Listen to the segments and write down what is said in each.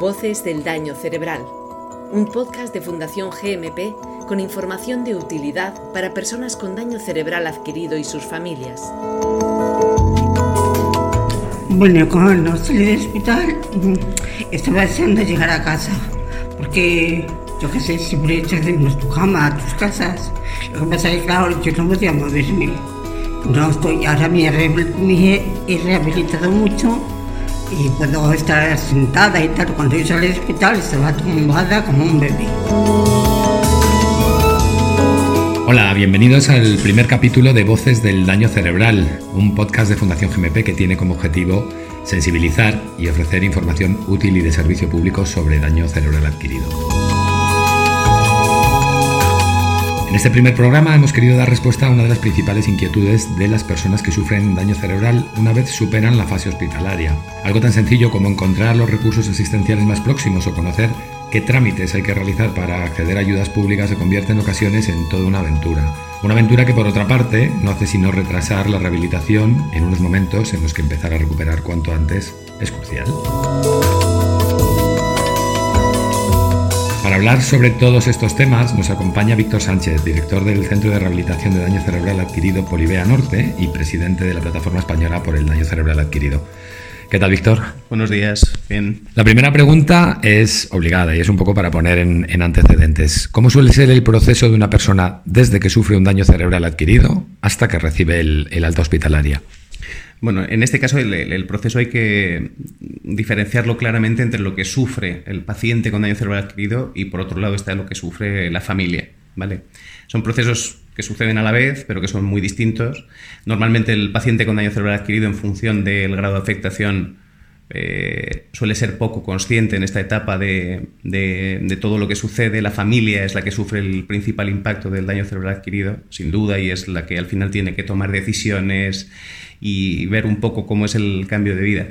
Voces del Daño Cerebral, un podcast de Fundación GMP con información de utilidad para personas con daño cerebral adquirido y sus familias. Bueno, cuando salí del hospital estaba deseando llegar a casa, porque yo qué sé, siempre echas de tu cama, a tus casas. Lo que pasa es que claro, yo no podía moverme. No estoy, ahora me he rehabilitado mucho y puedo estar sentada y tal. Cuando yo salí del hospital estaba tumbada como un bebé. Hola, bienvenidos al primer capítulo de Voces del Daño Cerebral, un podcast de Fundación GMP que tiene como objetivo sensibilizar y ofrecer información útil y de servicio público sobre daño cerebral adquirido. En este primer programa hemos querido dar respuesta a una de las principales inquietudes de las personas que sufren daño cerebral una vez superan la fase hospitalaria. Algo tan sencillo como encontrar los recursos asistenciales más próximos o conocer qué trámites hay que realizar para acceder a ayudas públicas se convierte en ocasiones en toda una aventura. Una aventura que por otra parte no hace sino retrasar la rehabilitación en unos momentos en los que empezar a recuperar cuanto antes es crucial. Hablar sobre todos estos temas nos acompaña Víctor Sánchez, director del Centro de Rehabilitación de Daño Cerebral Adquirido Polivea Norte y presidente de la Plataforma Española por el Daño Cerebral Adquirido. ¿Qué tal, Víctor? Buenos días, bien. La primera pregunta es obligada y es un poco para poner en, antecedentes. ¿Cómo suele ser el proceso de una persona desde que sufre un daño cerebral adquirido hasta que recibe el, el alta hospitalaria? Bueno, en este caso el, proceso hay que diferenciarlo claramente entre lo que sufre el paciente con daño cerebral adquirido y por otro lado está lo que sufre la familia. ¿vale? Son procesos que suceden a la vez, pero que son muy distintos. Normalmente el paciente con daño cerebral adquirido en función del grado de afectación eh, suele ser poco consciente en esta etapa de, todo lo que sucede. La familia es la que sufre el principal impacto del daño cerebral adquirido, sin duda, y es la que al final tiene que tomar decisiones y ver un poco cómo es el cambio de vida.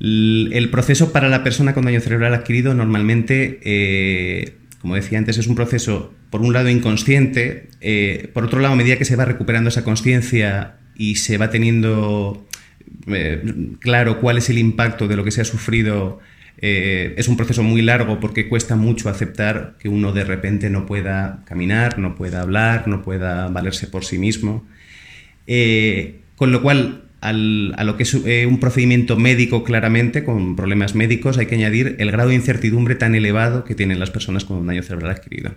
El proceso para la persona con daño cerebral adquirido normalmente, eh, como decía antes, es un proceso, por un lado, inconsciente, eh, por otro lado, a medida que se va recuperando esa conciencia y se va teniendo eh, claro cuál es el impacto de lo que se ha sufrido, es un proceso muy largo porque cuesta mucho aceptar que uno de repente no pueda caminar, no pueda hablar, no pueda valerse por sí mismo. Con lo cual, a lo que es eh, un procedimiento médico claramente, con problemas médicos, hay que añadir el grado de incertidumbre tan elevado que tienen las personas con un daño cerebral adquirido.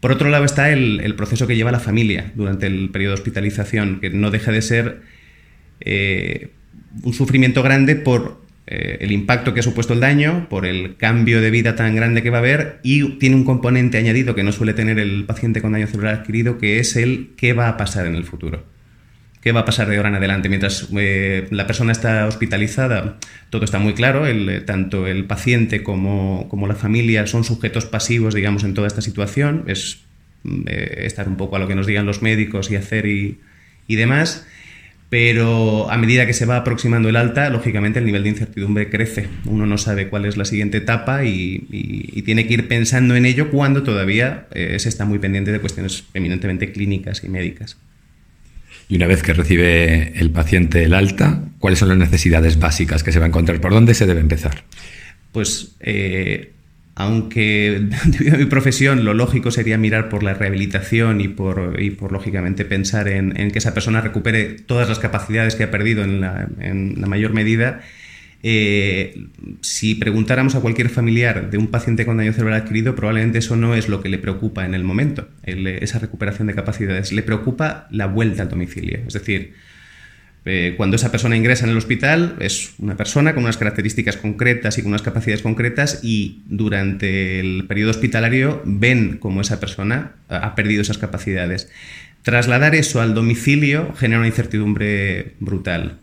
Por otro lado está el, proceso que lleva la familia durante el periodo de hospitalización, que no deja de ser eh, un sufrimiento grande por eh, el impacto que ha supuesto el daño, por el cambio de vida tan grande que va a haber y tiene un componente añadido que no suele tener el paciente con daño cerebral adquirido, que es el qué va a pasar en el futuro qué va a pasar de ahora en adelante. Mientras eh, la persona está hospitalizada, todo está muy claro, eh, tanto el paciente como, la familia son sujetos pasivos, digamos, en toda esta situación, es eh, estar un poco a lo que nos digan los médicos y hacer y, demás. Pero a medida que se va aproximando el alta, lógicamente el nivel de incertidumbre crece. Uno no sabe cuál es la siguiente etapa y, tiene que ir pensando en ello cuando todavía se está muy pendiente de cuestiones eminentemente clínicas y médicas. Y una vez que recibe el paciente el alta, ¿cuáles son las necesidades básicas que se va a encontrar? ¿Por dónde se debe empezar? Pues eh, aunque debido a mi profesión lo lógico sería mirar por la rehabilitación y por, y por lógicamente pensar en, que esa persona recupere todas las capacidades que ha perdido en la, mayor medida, eh, si preguntáramos a cualquier familiar de un paciente con daño cerebral adquirido, probablemente eso no es lo que le preocupa en el momento, esa recuperación de capacidades. Le preocupa la vuelta al domicilio. Es decir, eh, cuando esa persona ingresa en el hospital, es una persona con unas características concretas y con unas capacidades concretas y durante el periodo hospitalario ven cómo esa persona ha perdido esas capacidades. Trasladar eso al domicilio genera una incertidumbre brutal,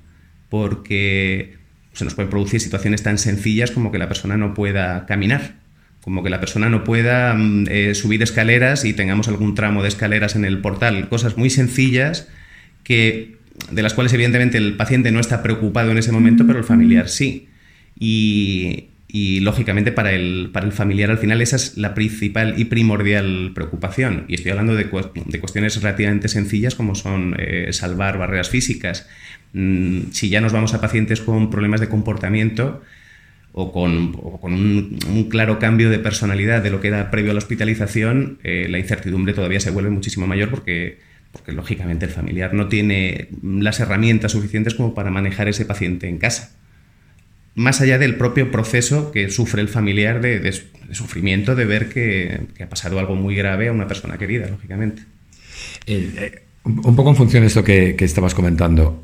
porque se nos pueden producir situaciones tan sencillas como que la persona no pueda caminar, como que la persona no pueda mm, eh, subir escaleras y tengamos algún tramo de escaleras en el portal, cosas muy sencillas que de las cuales evidentemente el paciente no está preocupado en ese momento, pero el familiar sí. Y, lógicamente para el, para el familiar al final esa es la principal y primordial preocupación. Y estoy hablando de, de cuestiones relativamente sencillas como son eh, salvar barreras físicas, Mm, si ya nos vamos a pacientes con problemas de comportamiento, o con, un, claro cambio de personalidad de lo que era previo a la hospitalización, eh, la incertidumbre todavía se vuelve muchísimo mayor porque, porque lógicamente el familiar no tiene las herramientas suficientes como para manejar ese paciente en casa. Más allá del propio proceso que sufre el familiar de, sufrimiento de ver que, ha pasado algo muy grave a una persona querida, lógicamente. Eh, eh, un poco en función de esto que estabas comentando,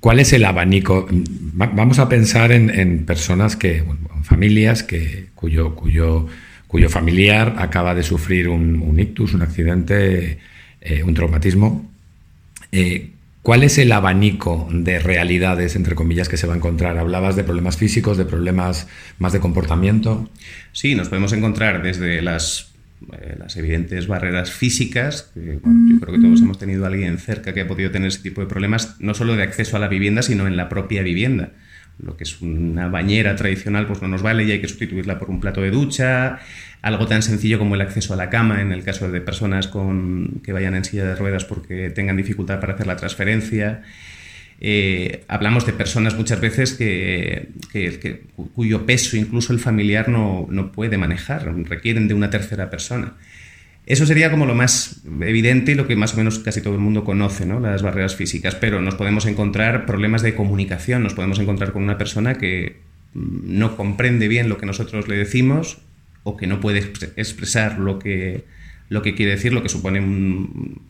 ¿Cuál es el abanico? Vamos a pensar en, personas que, familias que, cuyo, cuyo, cuyo familiar acaba de sufrir un, ictus, un accidente, eh, un traumatismo. Eh, ¿Cuál es el abanico de realidades, entre comillas, que se va a encontrar? Hablabas de problemas físicos, de problemas más de comportamiento. Sí, nos podemos encontrar desde las eh, evidentes barreras físicas, yo creo que todos hemos tenido a alguien cerca que ha podido tener ese tipo de problemas, no solo de acceso a la vivienda, sino en la propia vivienda. Lo que es una bañera tradicional pues no nos vale y hay que sustituirla por un plato de ducha, algo tan sencillo como el acceso a la cama en el caso de personas con, que vayan en silla de ruedas porque tengan dificultad para hacer la transferencia. Eh, hablamos de personas muchas veces que, cuyo peso incluso el familiar no, puede manejar, requieren de una tercera persona. Eso sería como lo más evidente y lo que más o menos casi todo el mundo conoce, ¿no? las barreras físicas, pero nos podemos encontrar problemas de comunicación, nos podemos encontrar con una persona que mm, no comprende bien lo que nosotros le decimos o que no puede expresar lo que, lo que quiere decir, lo que supone un,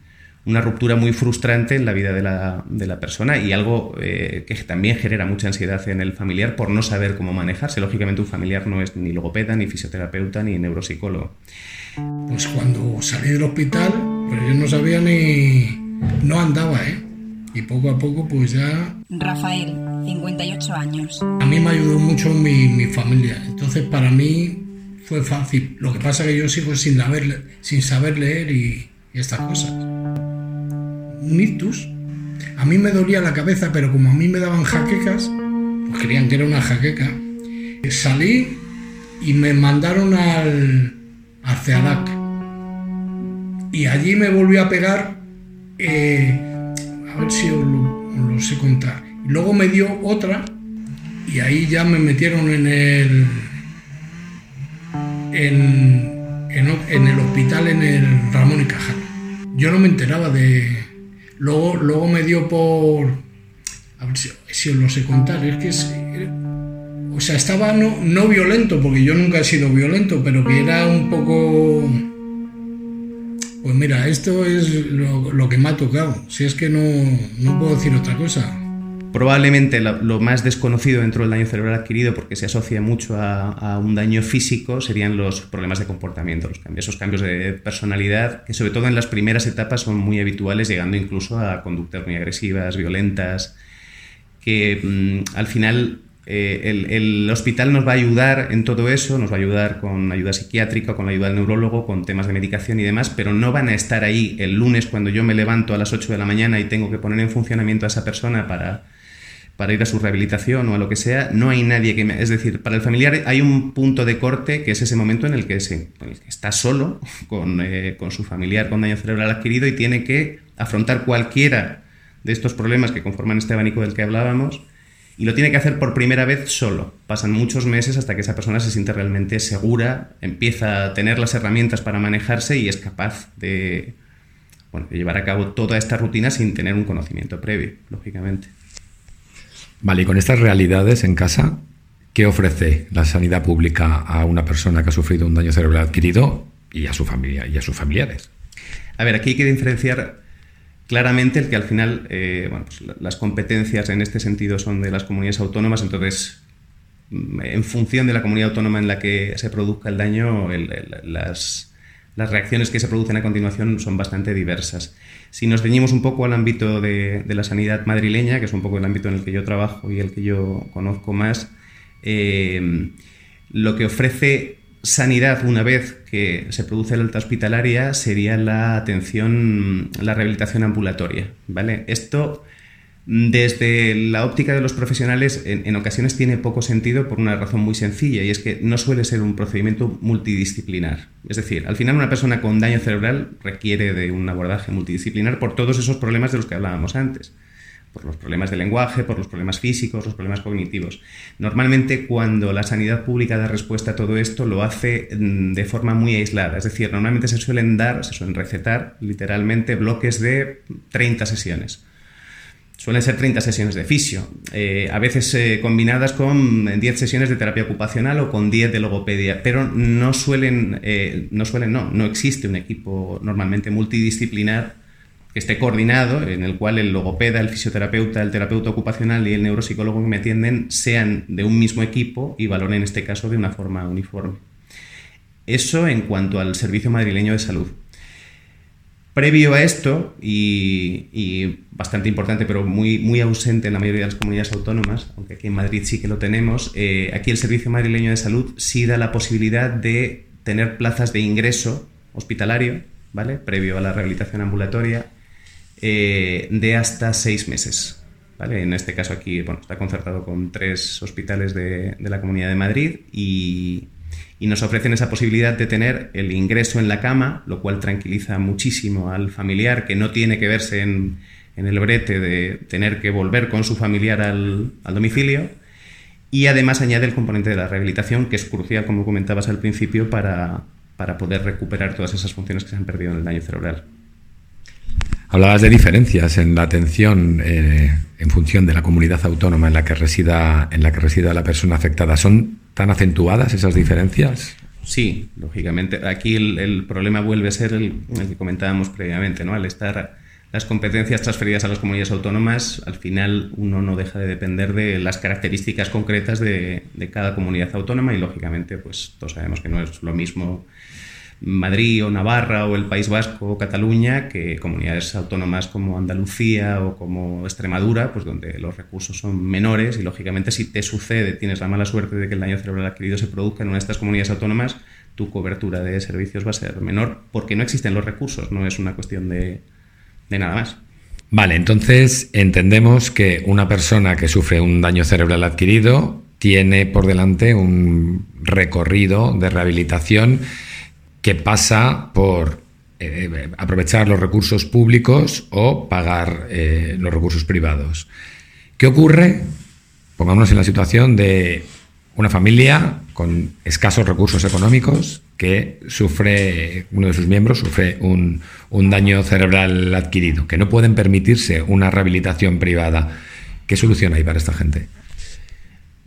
una ruptura muy frustrante en la vida de la, de la persona y algo eh, que también genera mucha ansiedad en el familiar por no saber cómo manejarse. Lógicamente un familiar no es ni logopeda, ni fisioterapeuta, ni neuropsicólogo. Pues cuando salí del hospital, pues yo no sabía ni... no andaba, ¿eh? Y poco a poco pues ya... Rafael, 58 años. A mí me ayudó mucho mi, mi familia, entonces para mí fue fácil. Lo que pasa que yo sigo sin sin saber leer y, estas cosas un ictus. A mí me dolía la cabeza, pero como a mí me daban jaquecas, pues creían que era una jaqueca, salí y me mandaron al, al CEADAC. Y allí me volvió a pegar, eh, a ver si os lo, sé contar. Luego me dio otra y ahí ya me metieron en el, en, en el hospital, en el Ramón y Cajal. Yo no me enteraba de, Luego, luego me dio por... A ver si, os lo sé contar. Es que es... O sea, estaba no, no violento, porque yo nunca he sido violento, pero que era un poco... Pues mira, esto es lo, lo que me ha tocado. Si es que no, no puedo decir otra cosa. Probablemente lo, más desconocido dentro del daño cerebral adquirido, porque se asocia mucho a, un daño físico, serían los problemas de comportamiento, los cambios, esos cambios de personalidad, que sobre todo en las primeras etapas son muy habituales, llegando incluso a conductas muy agresivas, violentas, que mm, al final eh, el, hospital nos va a ayudar en todo eso, nos va a ayudar con ayuda psiquiátrica, con la ayuda del neurólogo, con temas de medicación y demás, pero no van a estar ahí el lunes cuando yo me levanto a las 8 de la mañana y tengo que poner en funcionamiento a esa persona para para ir a su rehabilitación o a lo que sea, no hay nadie que... Me, es decir, para el familiar hay un punto de corte que es ese momento en el que, se, está solo con, eh, con, su familiar con daño cerebral adquirido y tiene que afrontar cualquiera de estos problemas que conforman este abanico del que hablábamos y lo tiene que hacer por primera vez solo. Pasan muchos meses hasta que esa persona se siente realmente segura, empieza a tener las herramientas para manejarse y es capaz de, bueno, de llevar a cabo toda esta rutina sin tener un conocimiento previo, lógicamente. Vale, y con estas realidades en casa, ¿qué ofrece la sanidad pública a una persona que ha sufrido un daño cerebral adquirido y a su familia y a sus familiares? A ver, aquí hay que diferenciar claramente el que al final eh, pues las competencias en este sentido son de las comunidades autónomas, entonces mm, en función de la comunidad autónoma en la que se produzca el daño, las, las reacciones que se producen a continuación son bastante diversas. Si nos ceñimos un poco al ámbito de, la sanidad madrileña, que es un poco el ámbito en el que yo trabajo y el que yo conozco más, eh, lo que ofrece sanidad una vez que se produce la alta hospitalaria sería la atención, la rehabilitación ambulatoria. ¿vale? Esto desde la óptica de los profesionales, en, ocasiones tiene poco sentido por una razón muy sencilla, y es que no suele ser un procedimiento multidisciplinar. Es decir, al final una persona con daño cerebral requiere de un abordaje multidisciplinar por todos esos problemas de los que hablábamos antes. por los problemas de lenguaje, por los problemas físicos, los problemas cognitivos. Normalmente cuando la sanidad pública da respuesta a todo esto lo hace mm, de forma muy aislada, es decir, normalmente se suelen dar, se suelen recetar literalmente bloques de 30 sesiones. Suelen ser 30 sesiones de fisio, eh, a veces eh, combinadas con 10 sesiones de terapia ocupacional o con 10 de logopedia, pero no suelen, eh, no suelen, no, no existe un equipo normalmente multidisciplinar que esté coordinado, en el cual el logopeda, el fisioterapeuta, el terapeuta ocupacional y el neuropsicólogo que me atienden sean de un mismo equipo y valoren en este caso de una forma uniforme. Eso en cuanto al Servicio Madrileño de Salud. Previo a esto, y, bastante importante, pero muy, muy ausente en la mayoría de las comunidades autónomas, aunque aquí en Madrid sí que lo tenemos, eh, aquí el Servicio Madrileño de Salud sí da la posibilidad de tener plazas de ingreso hospitalario, ¿vale? Previo a la rehabilitación ambulatoria, eh, de hasta seis meses. ¿vale? En este caso aquí bueno, está concertado con tres hospitales de, la Comunidad de Madrid y, nos ofrecen esa posibilidad de tener el ingreso en la cama, lo cual tranquiliza muchísimo al familiar que no tiene que verse en, el brete de tener que volver con su familiar al, domicilio. Y además añade el componente de la rehabilitación, que es crucial, como comentabas al principio, para, para poder recuperar todas esas funciones que se han perdido en el daño cerebral. Hablabas de diferencias en la atención eh, en función de la comunidad autónoma en la que resida en la que resida la persona afectada. ¿Son tan acentuadas esas diferencias? Sí, lógicamente. Aquí el, problema vuelve a ser el, que comentábamos previamente, ¿no? Al estar las competencias transferidas a las comunidades autónomas, al final uno no deja de depender de las características concretas de, de cada comunidad autónoma y lógicamente, pues todos sabemos que no es lo mismo Madrid o Navarra o el País Vasco o Cataluña que comunidades autónomas como Andalucía o como Extremadura, pues donde los recursos son menores y lógicamente si te sucede, tienes la mala suerte de que el daño cerebral adquirido se produzca en una de estas comunidades autónomas, tu cobertura de servicios va a ser menor porque no existen los recursos, no es una cuestión de, de nada más. Vale, entonces entendemos que una persona que sufre un daño cerebral adquirido tiene por delante un recorrido de rehabilitación que pasa por eh, aprovechar los recursos públicos o pagar eh, los recursos privados. ¿Qué ocurre? Pongámonos en la situación de una familia con escasos recursos económicos que sufre, uno de sus miembros sufre un, un daño cerebral adquirido, que no pueden permitirse una rehabilitación privada. ¿Qué solución hay para esta gente?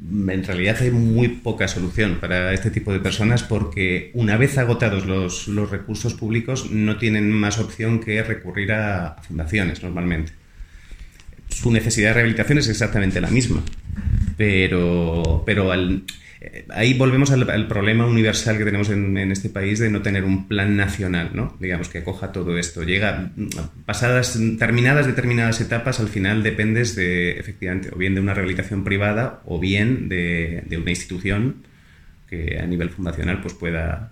En realidad hay muy poca solución para este tipo de personas porque una vez agotados los, recursos públicos no tienen más opción que recurrir a, fundaciones normalmente. Su necesidad de rehabilitación es exactamente la misma, pero, pero al, ahí volvemos al, problema universal que tenemos en, este país de no tener un plan nacional, ¿no? Digamos, que acoja todo esto. Llega, pasadas, terminadas determinadas etapas, al final dependes de, efectivamente, o bien de una rehabilitación privada o bien de, una institución que a nivel fundacional pues pueda,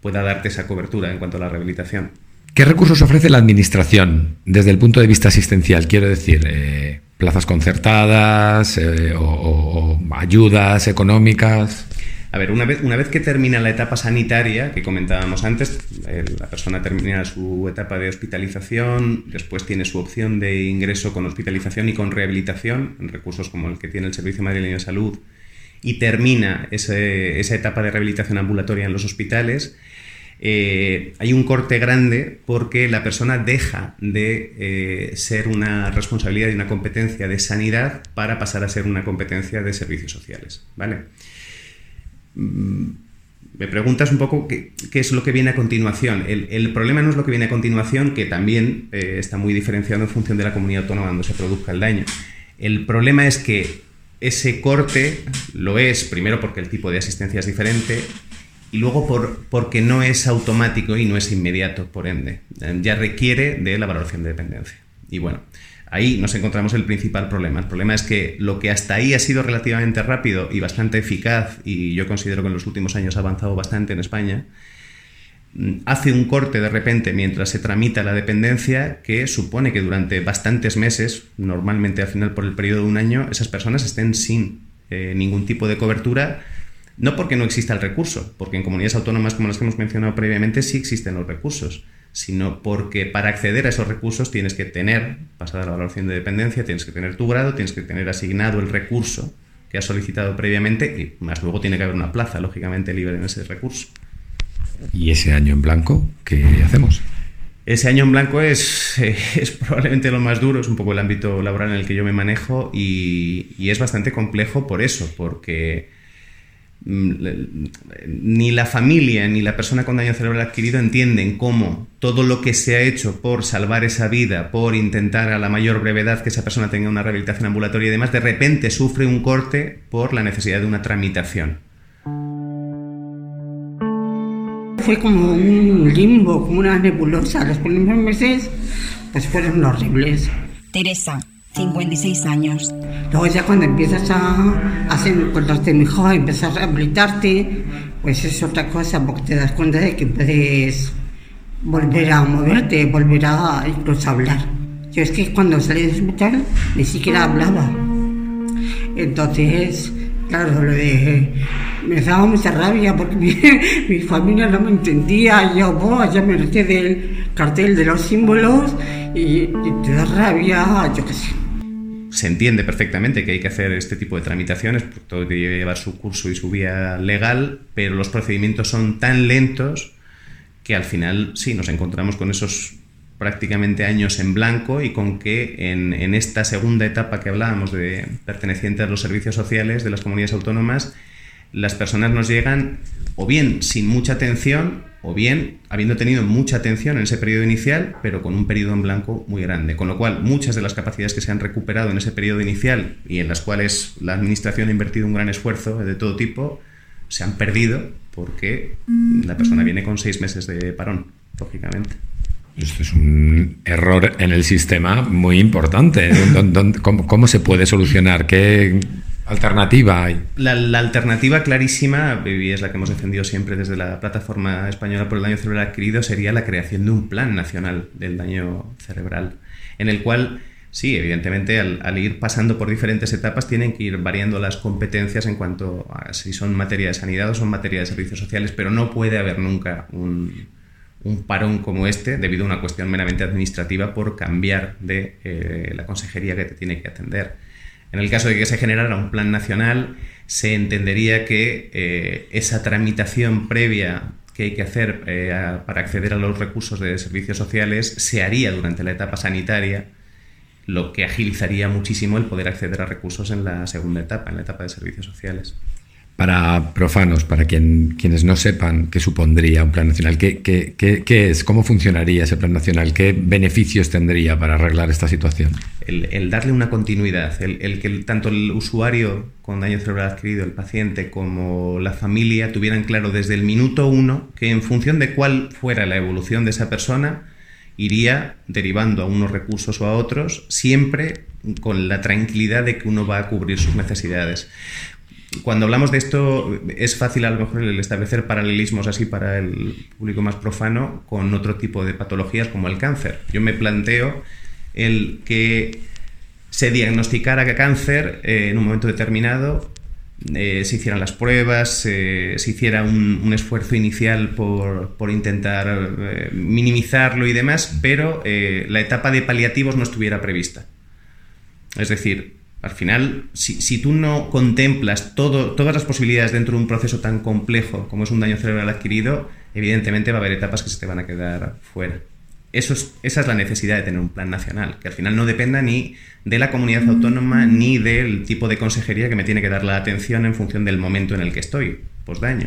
pueda darte esa cobertura en cuanto a la rehabilitación. ¿Qué recursos ofrece la Administración desde el punto de vista asistencial? Quiero decir, eh, plazas concertadas eh, o, ayudas económicas. A ver, una vez, que termina la etapa sanitaria, que comentábamos antes, la persona termina su etapa de hospitalización, después tiene su opción de ingreso con hospitalización y con rehabilitación, en recursos como el que tiene el Servicio Madrileño de Salud, y termina esa etapa de rehabilitación ambulatoria en los hospitales, eh, hay un corte grande porque la persona deja de eh, ser una responsabilidad y una competencia de sanidad para pasar a ser una competencia de servicios sociales. ¿vale? Mm, me preguntas un poco qué, es lo que viene a continuación. El, problema no es lo que viene a continuación, que también eh, está muy diferenciado en función de la comunidad autónoma donde se produzca el daño. El problema es que ese corte lo es, primero porque el tipo de asistencia es diferente, y luego por, porque no es automático y no es inmediato, por ende. Eh, ya requiere de la valoración de dependencia. Y bueno, ahí nos encontramos el principal problema. El problema es que lo que hasta ahí ha sido relativamente rápido y bastante eficaz, y yo considero que en los últimos años ha avanzado bastante en España, mm, hace un corte de repente mientras se tramita la dependencia que supone que durante bastantes meses, normalmente al final por el periodo de un año, esas personas estén sin eh, ningún tipo de cobertura no porque no exista el recurso, porque en comunidades autónomas como las que hemos mencionado previamente sí existen los recursos, sino porque para acceder a esos recursos tienes que tener, pasada la valoración de dependencia, tienes que tener tu grado, tienes que tener asignado el recurso que has solicitado previamente y más luego tiene que haber una plaza, lógicamente, libre en ese recurso. ¿Y ese año en blanco qué hacemos? Ese año en blanco es, es probablemente lo más duro, es un poco el ámbito laboral en el que yo me manejo y, y es bastante complejo por eso, porque ni la familia ni la persona con daño cerebral adquirido entienden cómo todo lo que se ha hecho por salvar esa vida, por intentar a la mayor brevedad que esa persona tenga una rehabilitación ambulatoria y demás, de repente sufre un corte por la necesidad de una tramitación. Fue como un limbo, como una nebulosa. Los primeros meses pues fueron horribles. Teresa, 56 años. Luego ya cuando empiezas a hacer acordarte mejor, empiezas a rehabilitarte, pues es otra cosa porque te das cuenta de que puedes volver a moverte, volver a incluso hablar. Yo es que cuando salí del hospital ni siquiera hablaba. Entonces, claro, lo de... Me daba mucha rabia porque mi, mi familia no me entendía. Yo, oh, ya me reté del cartel de los símbolos y, y te da rabia, yo qué sé. Se entiende perfectamente que hay que hacer este tipo de tramitaciones, porque todo debe llevar su curso y su vía legal, pero los procedimientos son tan lentos que al final sí nos encontramos con esos prácticamente años en blanco y con que en, en, esta segunda etapa que hablábamos de perteneciente a los servicios sociales de las comunidades autónomas, las personas nos llegan o bien sin mucha atención o bien habiendo tenido mucha atención en ese periodo inicial, pero con un periodo en blanco muy grande. Con lo cual, muchas de las capacidades que se han recuperado en ese periodo inicial y en las cuales la Administración ha invertido un gran esfuerzo de todo tipo, se han perdido porque la persona viene con seis meses de parón, lógicamente. Esto es un error en el sistema muy importante. ¿Cómo, cómo se puede solucionar? ¿Qué alternativa hay? La, alternativa clarísima, y es la que hemos defendido siempre desde la Plataforma Española por el Daño Cerebral Adquirido, sería la creación de un plan nacional del daño cerebral, en el cual Sí, evidentemente al, ir pasando por diferentes etapas tienen que ir variando las competencias en cuanto a si son materia de sanidad o son materia de servicios sociales, pero no puede haber nunca un, un parón como este debido a una cuestión meramente administrativa por cambiar de eh, la consejería que te tiene que atender. En el caso de que se generara un plan nacional, se entendería que eh, esa tramitación previa que hay que hacer eh, para acceder a los recursos de servicios sociales se haría durante la etapa sanitaria lo que agilizaría muchísimo el poder acceder a recursos en la segunda etapa, en la etapa de servicios sociales. Para profanos, para quien, quienes no sepan qué supondría un plan nacional, ¿qué, es? ¿Cómo funcionaría ese plan nacional? ¿Qué beneficios tendría para arreglar esta situación? El, el darle una continuidad, el, el, que tanto el usuario con daño cerebral adquirido, el paciente, como la familia tuvieran claro desde el minuto uno que en función de cuál fuera la evolución de esa persona, iría derivando a unos recursos o a otros, siempre con la tranquilidad de que uno va a cubrir sus necesidades. Cuando hablamos de esto, es fácil a lo mejor el establecer paralelismos así para el público más profano con otro tipo de patologías como el cáncer. Yo me planteo el que se diagnosticara cáncer eh, en un momento determinado eh, se hicieran las pruebas, eh, se hiciera un, un, esfuerzo inicial por, por intentar minimizarlo y demás, pero la etapa de paliativos no estuviera prevista. Es decir, al final, si, si tú no contemplas todo, todas las posibilidades dentro de un proceso tan complejo como es un daño cerebral adquirido, evidentemente va a haber etapas que se te van a quedar fuera. Eso es, esa es la necesidad de tener un plan nacional, que al final no dependa ni de la comunidad autónoma ni del tipo de consejería que me tiene que dar la atención en función del momento en el que estoy, daño,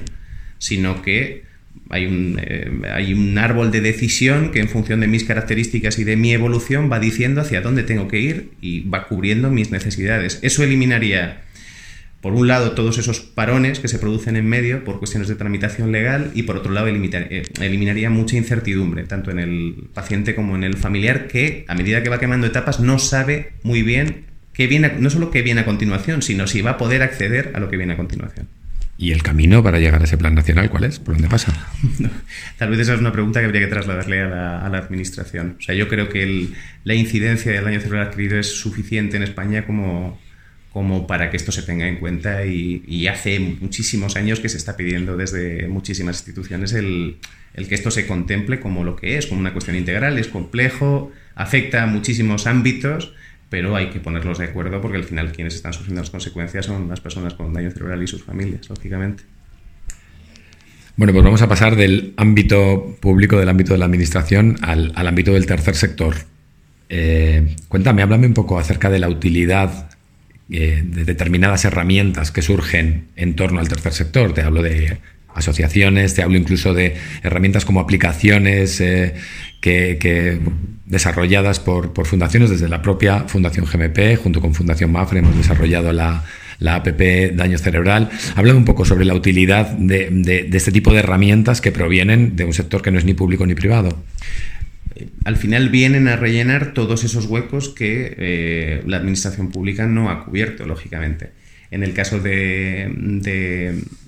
sino que hay un, eh, hay un árbol de decisión que en función de mis características y de mi evolución va diciendo hacia dónde tengo que ir y va cubriendo mis necesidades. Eso eliminaría por un lado, todos esos parones que se producen en medio por cuestiones de tramitación legal y por otro lado, eh, eliminaría mucha incertidumbre, tanto en el paciente como en el familiar, que a medida que va quemando etapas no sabe muy bien qué viene, no solo qué viene a continuación, sino si va a poder acceder a lo que viene a continuación. ¿Y el camino para llegar a ese plan nacional cuál es? ¿Por dónde pasa? Tal vez esa es una pregunta que habría que trasladarle a la, administración. O sea, yo creo que el, la incidencia del daño cerebral adquirido es suficiente en España como como para que esto se tenga en cuenta y, hace muchísimos años que se está pidiendo desde muchísimas instituciones el, el, que esto se contemple como lo que es, como una cuestión integral, es complejo, afecta a muchísimos ámbitos, pero hay que ponerlos de acuerdo porque al final quienes están sufriendo las consecuencias son las personas con daño cerebral y sus familias, lógicamente. Bueno, pues vamos a pasar del ámbito público, del ámbito de la administración, al, al ámbito del tercer sector. Eh, cuéntame, háblame un poco acerca de la utilidad eh, de determinadas herramientas que surgen en torno al tercer sector. Te hablo de asociaciones, te hablo incluso de herramientas como aplicaciones eh, que, desarrolladas por, fundaciones, desde la propia Fundación GMP, junto con Fundación MAFRE, hemos desarrollado la, la APP Daño Cerebral. Háblame un poco sobre la utilidad de, este tipo de herramientas que provienen de un sector que no es ni público ni privado al final vienen a rellenar todos esos huecos que eh, la administración pública no ha cubierto, lógicamente. En el caso de,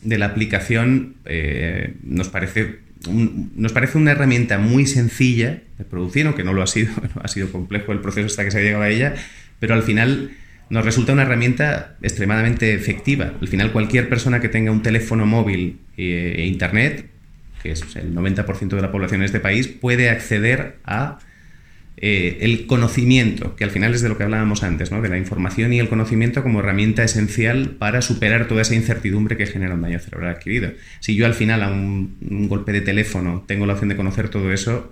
la aplicación, eh, nos, parece nos parece una herramienta muy sencilla de producir, aunque no lo ha sido, ha sido complejo el proceso hasta que se ha llegado a ella, pero al final nos resulta una herramienta extremadamente efectiva. Al final, cualquier persona que tenga un teléfono móvil e internet que es el 90% de la población de este país, puede acceder a eh, el conocimiento, que al final es de lo que hablábamos antes, ¿no? de la información y el conocimiento como herramienta esencial para superar toda esa incertidumbre que genera un daño cerebral adquirido. Si yo al final a un, golpe de teléfono tengo la opción de conocer todo eso,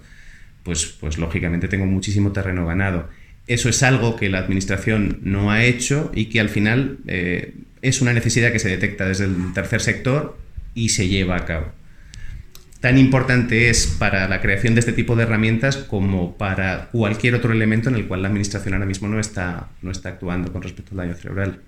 pues, pues lógicamente tengo muchísimo terreno ganado. Eso es algo que la Administración no ha hecho y que al final eh, es una necesidad que se detecta desde el tercer sector y se lleva a cabo tan importante es para la creación de este tipo de herramientas como para cualquier otro elemento en el cual la Administración ahora mismo no está, no está actuando con respecto al daño cerebral.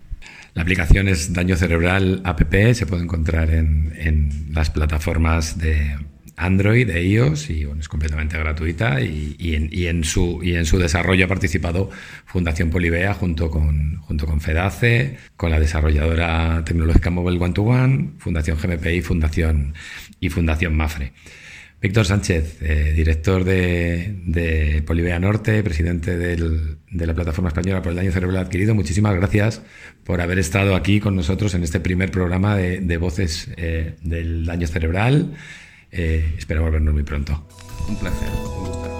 La aplicación es Daño Cerebral App, se puede encontrar en, en las plataformas de Android, de iOS, y es completamente gratuita. Y, en, su, y en su desarrollo ha participado Fundación Polivea junto con, junto con FEDACE, con la desarrolladora tecnológica Mobile One to One, Fundación GMPI Fundación, y Fundación Mafre. Víctor Sánchez, eh, director de, de, Polivea Norte, presidente de la Plataforma Española por el Daño Cerebral Adquirido, muchísimas gracias por haber estado aquí con nosotros en este primer programa de, Voces eh, del Daño Cerebral. Eh, espero volvernos muy pronto. Un placer, un gusto